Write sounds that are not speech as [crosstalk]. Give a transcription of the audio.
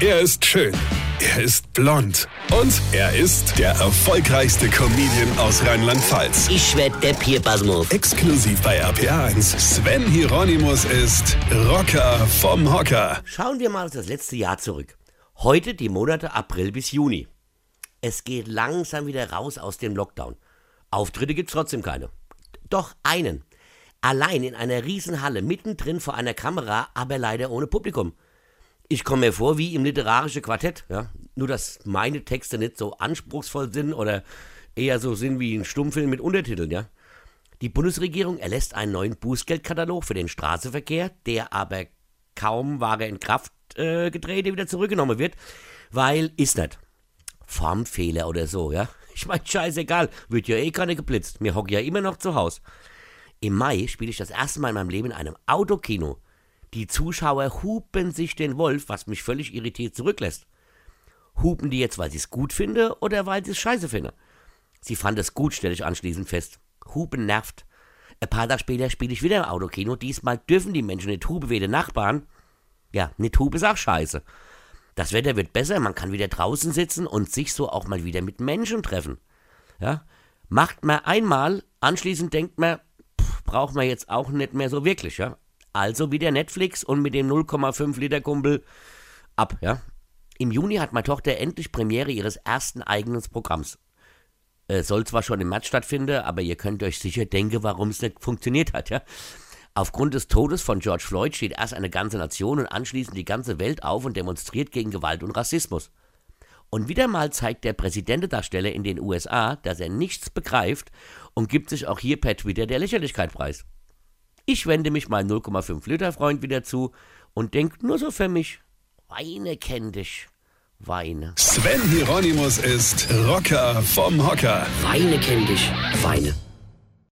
Er ist schön. Er ist blond. Und er ist der erfolgreichste Comedian aus Rheinland-Pfalz. Ich werd der Pierpasmus. Exklusiv bei RPA1. Sven Hieronymus ist Rocker vom Hocker. Schauen wir mal auf das letzte Jahr zurück. Heute die Monate April bis Juni. Es geht langsam wieder raus aus dem Lockdown. Auftritte gibt's trotzdem keine. Doch einen. Allein in einer Riesenhalle, mittendrin vor einer Kamera, aber leider ohne Publikum. Ich komme mir vor wie im literarischen Quartett, ja. Nur, dass meine Texte nicht so anspruchsvoll sind oder eher so sind wie ein Stummfilm mit Untertiteln, ja. Die Bundesregierung erlässt einen neuen Bußgeldkatalog für den Straßenverkehr, der aber kaum war in Kraft äh, getreten wieder zurückgenommen wird, weil ist nicht. Formfehler oder so, ja. [laughs] Ich mein, scheißegal, wird ja eh keiner geblitzt. Mir hock ja immer noch zu Hause. Im Mai spiele ich das erste Mal in meinem Leben in einem Autokino. Die Zuschauer hupen sich den Wolf, was mich völlig irritiert zurücklässt. Hupen die jetzt, weil sie es gut finde oder weil sie es scheiße finde? Sie fand es gut, stelle ich anschließend fest. Hupen nervt. Ein paar Tage später spiele ich wieder im Autokino. Diesmal dürfen die Menschen nicht hupen wie die Nachbarn. Ja, nicht hupen ist auch scheiße. Das Wetter wird besser, man kann wieder draußen sitzen und sich so auch mal wieder mit Menschen treffen. Ja, macht man einmal, anschließend denkt man, pff, braucht man jetzt auch nicht mehr so wirklich, ja. Also wieder Netflix und mit dem 0,5 Liter Kumpel ab, ja. Im Juni hat meine Tochter endlich Premiere ihres ersten eigenen Programms. Äh, soll zwar schon im März stattfinden, aber ihr könnt euch sicher denken, warum es nicht funktioniert hat, ja. Aufgrund des Todes von George Floyd steht erst eine ganze Nation und anschließend die ganze Welt auf und demonstriert gegen Gewalt und Rassismus. Und wieder mal zeigt der Präsidentendarsteller in den USA, dass er nichts begreift und gibt sich auch hier per Twitter der Lächerlichkeit preis. Ich wende mich meinem 0,5 Liter Freund wieder zu und denk nur so für mich, Weine kenn dich, Weine. Sven Hieronymus ist Rocker vom Hocker. Weine kenn dich, Weine.